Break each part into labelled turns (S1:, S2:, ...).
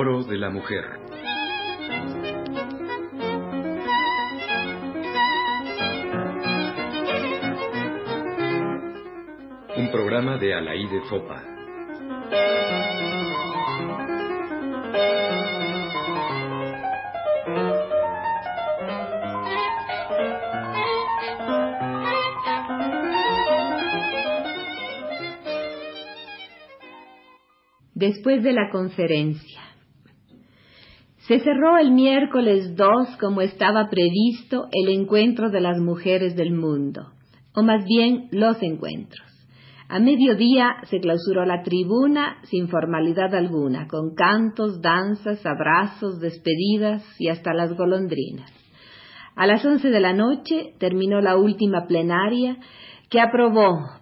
S1: Foro de la Mujer. Un programa de Alaide Fopa.
S2: después de la conferencia. Se cerró el miércoles 2, como estaba previsto, el encuentro de las mujeres del mundo, o más bien los encuentros. A mediodía se clausuró la tribuna sin formalidad alguna, con cantos, danzas, abrazos, despedidas y hasta las golondrinas. A las once de la noche terminó la última plenaria que aprobó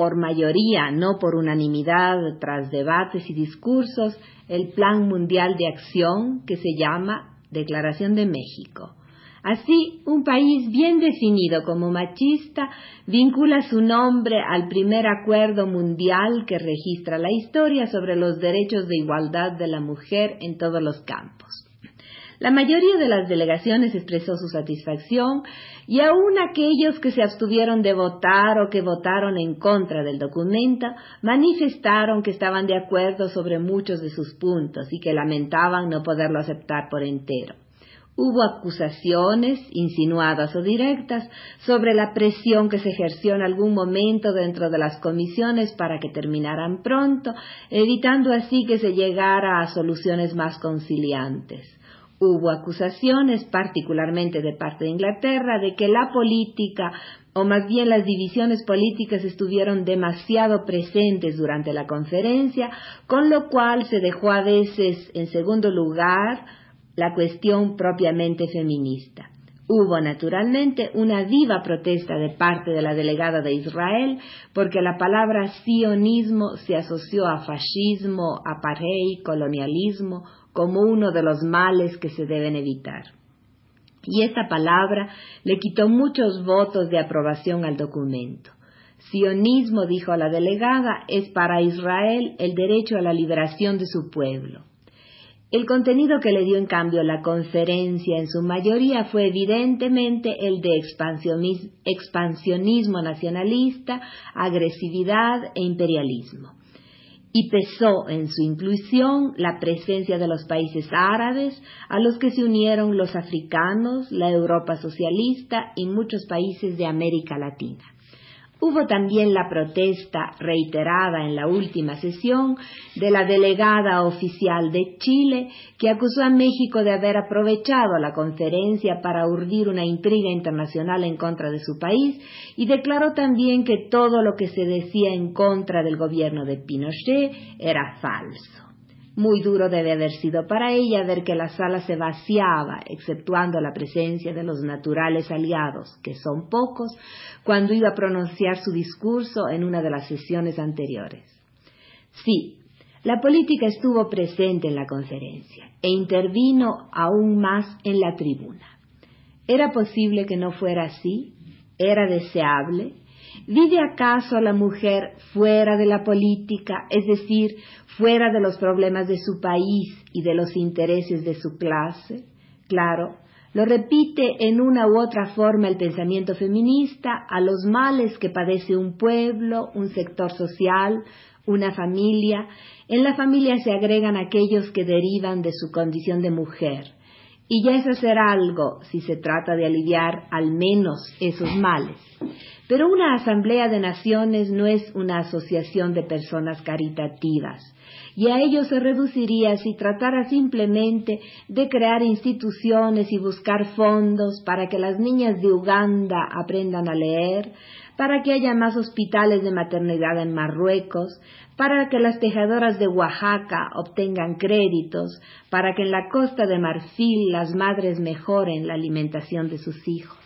S2: por mayoría, no por unanimidad, tras debates y discursos, el Plan Mundial de Acción que se llama Declaración de México. Así, un país bien definido como machista vincula su nombre al primer acuerdo mundial que registra la historia sobre los derechos de igualdad de la mujer en todos los campos. La mayoría de las delegaciones expresó su satisfacción y aun aquellos que se abstuvieron de votar o que votaron en contra del documento manifestaron que estaban de acuerdo sobre muchos de sus puntos y que lamentaban no poderlo aceptar por entero. Hubo acusaciones, insinuadas o directas, sobre la presión que se ejerció en algún momento dentro de las comisiones para que terminaran pronto, evitando así que se llegara a soluciones más conciliantes. Hubo acusaciones, particularmente de parte de Inglaterra, de que la política, o más bien las divisiones políticas, estuvieron demasiado presentes durante la conferencia, con lo cual se dejó a veces en segundo lugar la cuestión propiamente feminista. Hubo naturalmente una viva protesta de parte de la delegada de Israel porque la palabra sionismo se asoció a fascismo, apartheid, colonialismo, como uno de los males que se deben evitar. Y esta palabra le quitó muchos votos de aprobación al documento. Sionismo, dijo la delegada, es para Israel el derecho a la liberación de su pueblo. El contenido que le dio en cambio la conferencia en su mayoría fue evidentemente el de expansionismo nacionalista, agresividad e imperialismo y pesó en su inclusión la presencia de los países árabes, a los que se unieron los africanos, la Europa socialista y muchos países de América Latina. Hubo también la protesta reiterada en la última sesión de la delegada oficial de Chile que acusó a México de haber aprovechado la conferencia para urdir una intriga internacional en contra de su país y declaró también que todo lo que se decía en contra del gobierno de Pinochet era falso. Muy duro debe haber sido para ella ver que la sala se vaciaba, exceptuando la presencia de los naturales aliados, que son pocos, cuando iba a pronunciar su discurso en una de las sesiones anteriores. Sí, la política estuvo presente en la conferencia e intervino aún más en la tribuna. ¿Era posible que no fuera así? ¿Era deseable? ¿Vive acaso la mujer fuera de la política, es decir, fuera de los problemas de su país y de los intereses de su clase? Claro, lo repite en una u otra forma el pensamiento feminista a los males que padece un pueblo, un sector social, una familia. En la familia se agregan aquellos que derivan de su condición de mujer. Y ya es hacer algo si se trata de aliviar al menos esos males. Pero una asamblea de naciones no es una asociación de personas caritativas, y a ello se reduciría si tratara simplemente de crear instituciones y buscar fondos para que las niñas de Uganda aprendan a leer, para que haya más hospitales de maternidad en Marruecos, para que las tejadoras de Oaxaca obtengan créditos, para que en la costa de Marfil las madres mejoren la alimentación de sus hijos.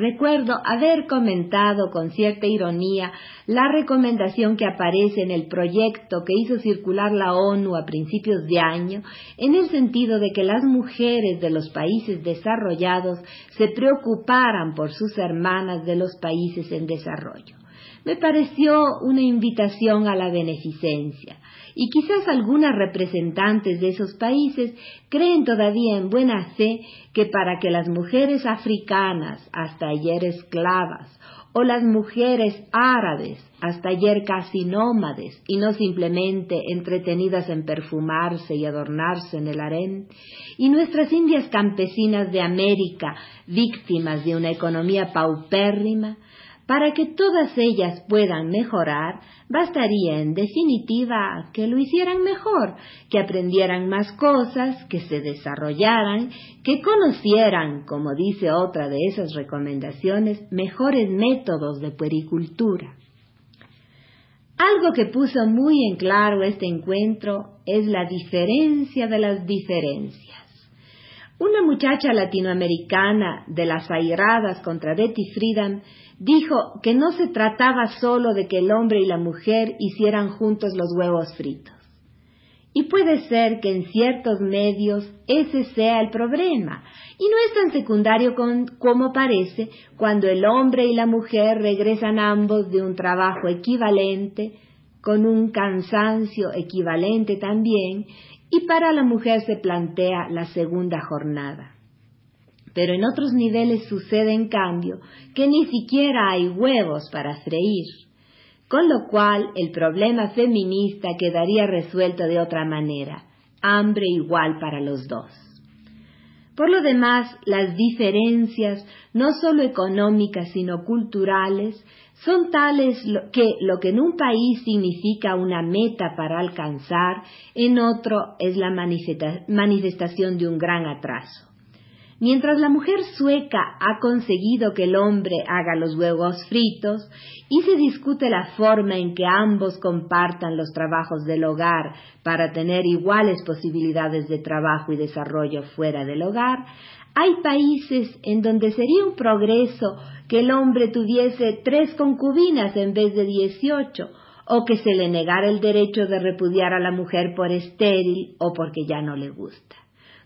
S2: Recuerdo haber comentado con cierta ironía la recomendación que aparece en el proyecto que hizo circular la ONU a principios de año, en el sentido de que las mujeres de los países desarrollados se preocuparan por sus hermanas de los países en desarrollo. Me pareció una invitación a la beneficencia, y quizás algunas representantes de esos países creen todavía en buena fe que para que las mujeres africanas, hasta ayer esclavas, o las mujeres árabes, hasta ayer casi nómades, y no simplemente entretenidas en perfumarse y adornarse en el harén, y nuestras indias campesinas de América, víctimas de una economía paupérrima, para que todas ellas puedan mejorar, bastaría en definitiva que lo hicieran mejor, que aprendieran más cosas, que se desarrollaran, que conocieran, como dice otra de esas recomendaciones, mejores métodos de puericultura. Algo que puso muy en claro este encuentro es la diferencia de las diferencias. Una muchacha latinoamericana de las airadas contra Betty Friedan dijo que no se trataba solo de que el hombre y la mujer hicieran juntos los huevos fritos. Y puede ser que en ciertos medios ese sea el problema, y no es tan secundario como parece cuando el hombre y la mujer regresan ambos de un trabajo equivalente, con un cansancio equivalente también, y para la mujer se plantea la segunda jornada. Pero en otros niveles sucede en cambio que ni siquiera hay huevos para freír, con lo cual el problema feminista quedaría resuelto de otra manera, hambre igual para los dos. Por lo demás, las diferencias, no solo económicas, sino culturales, son tales que lo que en un país significa una meta para alcanzar, en otro es la manifestación de un gran atraso. Mientras la mujer sueca ha conseguido que el hombre haga los huevos fritos y se discute la forma en que ambos compartan los trabajos del hogar para tener iguales posibilidades de trabajo y desarrollo fuera del hogar, hay países en donde sería un progreso que el hombre tuviese tres concubinas en vez de dieciocho, o que se le negara el derecho de repudiar a la mujer por estéril o porque ya no le gusta.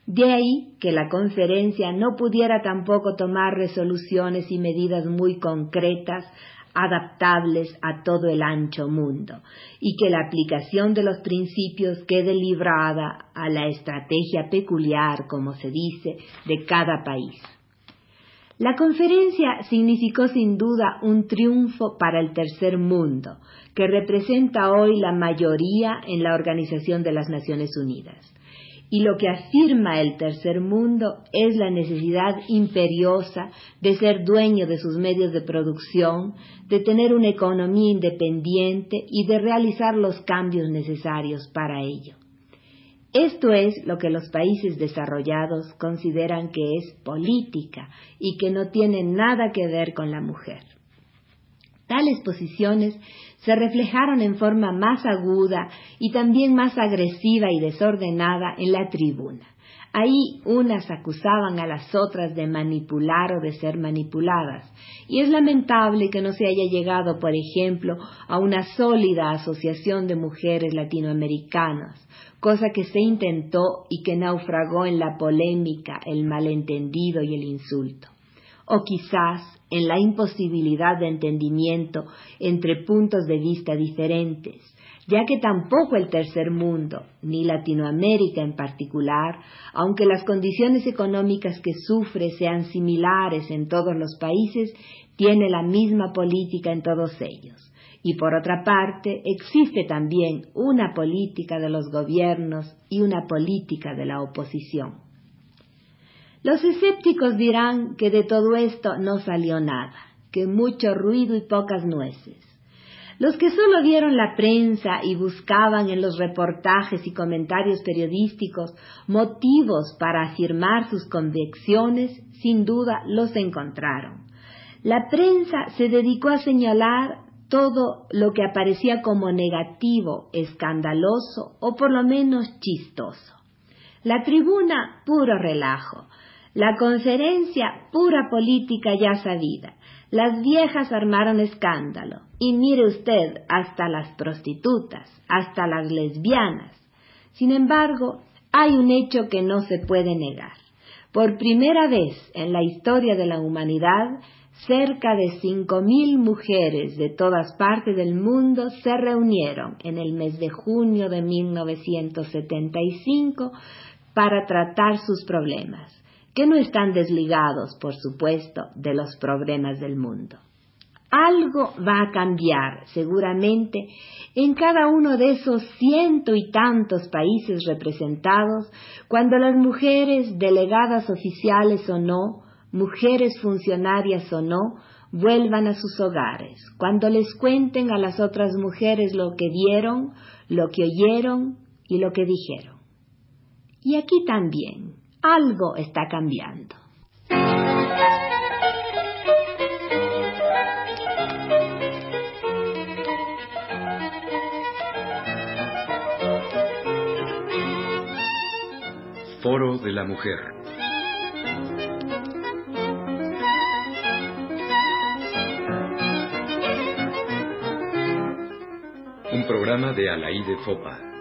S2: De ahí que la conferencia no pudiera tampoco tomar resoluciones y medidas muy concretas, adaptables a todo el ancho mundo, y que la aplicación de los principios quede librada a la estrategia peculiar, como se dice, de cada país. La conferencia significó sin duda un triunfo para el tercer mundo, que representa hoy la mayoría en la Organización de las Naciones Unidas. Y lo que afirma el tercer mundo es la necesidad imperiosa de ser dueño de sus medios de producción, de tener una economía independiente y de realizar los cambios necesarios para ello. Esto es lo que los países desarrollados consideran que es política y que no tiene nada que ver con la mujer. Tales posiciones se reflejaron en forma más aguda y también más agresiva y desordenada en la tribuna. Ahí unas acusaban a las otras de manipular o de ser manipuladas, y es lamentable que no se haya llegado, por ejemplo, a una sólida asociación de mujeres latinoamericanas, cosa que se intentó y que naufragó en la polémica, el malentendido y el insulto o quizás en la imposibilidad de entendimiento entre puntos de vista diferentes, ya que tampoco el tercer mundo, ni Latinoamérica en particular, aunque las condiciones económicas que sufre sean similares en todos los países, tiene la misma política en todos ellos. Y por otra parte, existe también una política de los gobiernos y una política de la oposición. Los escépticos dirán que de todo esto no salió nada, que mucho ruido y pocas nueces. Los que solo vieron la prensa y buscaban en los reportajes y comentarios periodísticos motivos para afirmar sus convicciones, sin duda los encontraron. La prensa se dedicó a señalar todo lo que aparecía como negativo, escandaloso o por lo menos chistoso. La tribuna, puro relajo. La conferencia, pura política ya sabida. Las viejas armaron escándalo. Y mire usted, hasta las prostitutas, hasta las lesbianas. Sin embargo, hay un hecho que no se puede negar. Por primera vez en la historia de la humanidad cerca de cinco mil mujeres de todas partes del mundo se reunieron en el mes de junio de 1975 para tratar sus problemas, que no están desligados, por supuesto, de los problemas del mundo. Algo va a cambiar, seguramente, en cada uno de esos ciento y tantos países representados, cuando las mujeres, delegadas oficiales o no, mujeres funcionarias o no, vuelvan a sus hogares, cuando les cuenten a las otras mujeres lo que vieron, lo que oyeron y lo que dijeron. Y aquí también algo está cambiando.
S1: Foro de la Mujer. Un programa de Alaí de Fopa.